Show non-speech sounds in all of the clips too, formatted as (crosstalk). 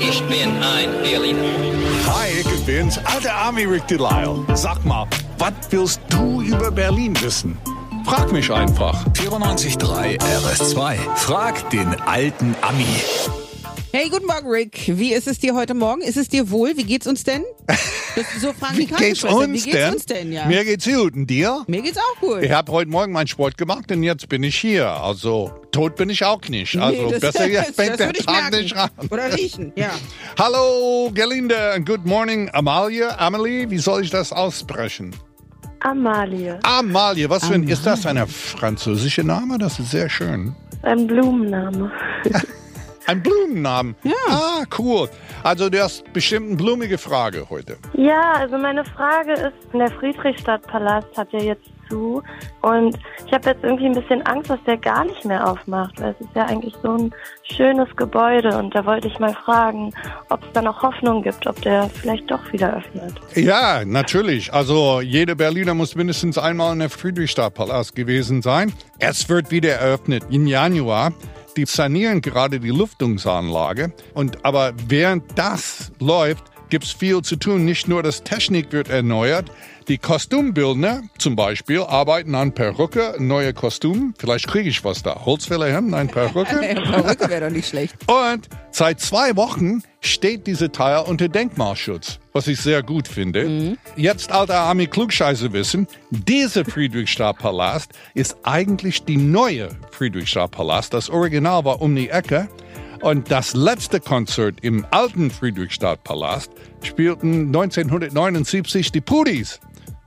Ich bin ein Berliner. Hi, ich bin's, alter Army Rick Delisle. Sag mal, was willst du über Berlin wissen? Frag mich einfach. 94.3 RS2. Frag den alten Ami. Hey, guten Morgen, Rick. Wie ist es dir heute Morgen? Ist es dir wohl? Wie geht's uns denn? (laughs) Das so fragen die Wie geht's Krankenschwestern. uns Wie geht's denn? uns denn? Ja. Mir geht's gut. Und dir? Mir geht's auch gut. Ich habe heute Morgen meinen Sport gemacht und jetzt bin ich hier. Also tot bin ich auch nicht. Also Nee, das, besser (laughs) jetzt das, fängt das der würde ich Tag merken. nicht an. Oder riechen, ja. Hallo Gelinde and good morning Amalie. Amelie, wie soll ich das aussprechen? Amalie, Amalie, was für ein, ist das ein französischer Name? Das ist sehr schön. ein Blumenname. (laughs) Ein Blumennamen. Ja. Ah, cool. Also du hast bestimmt eine blumige Frage heute. Ja, also meine Frage ist, der Friedrichstadtpalast hat ja jetzt zu und ich habe jetzt irgendwie ein bisschen Angst, dass der gar nicht mehr aufmacht, weil es ist ja eigentlich so ein schönes Gebäude und da wollte ich mal fragen, ob es da noch Hoffnung gibt, ob der vielleicht doch wieder öffnet. Ja, natürlich. Also jeder Berliner muss mindestens einmal in der Friedrichstadtpalast gewesen sein. Es wird wieder eröffnet im Januar. Die sanieren gerade die Lüftungsanlage. Und aber während das läuft, gibt's viel zu tun. Nicht nur das Technik wird erneuert. Die Kostümbildner zum Beispiel arbeiten an Perücke, neue Kostüm. Vielleicht kriege ich was da. Holzfällerhemden, ein Perücke. (laughs) Perücke wäre doch nicht schlecht. Und seit zwei Wochen steht diese Teil unter Denkmalschutz, was ich sehr gut finde. Jetzt, alter Army Klugscheiße wissen, dieser Friedrichstadtpalast ist eigentlich die neue Friedrichstadtpalast. Das Original war um die Ecke. Und das letzte Konzert im alten Friedrichstadtpalast spielten 1979 die Pudis.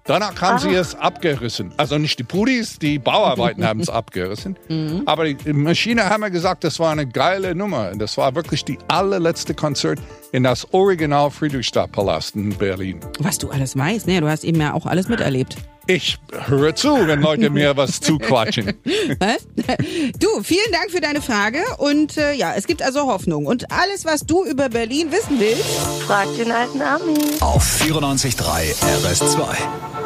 Danach haben sie es abgerissen. Also nicht die Pudis, die Bauarbeiten (laughs) haben es abgerissen. Aber die Maschine haben wir gesagt, das war eine geile Nummer. Das war wirklich die allerletzte Konzert in das Original Friedrichstadtpalast in Berlin. Was du alles weißt, ne? Du hast eben ja auch alles miterlebt. Ich höre zu, wenn Leute mir was (laughs) zuquatschen. Was? Du, vielen Dank für deine Frage und äh, ja, es gibt also Hoffnung. Und alles, was du über Berlin wissen willst, Frag den alten Ami. Auf 94.3 RS2.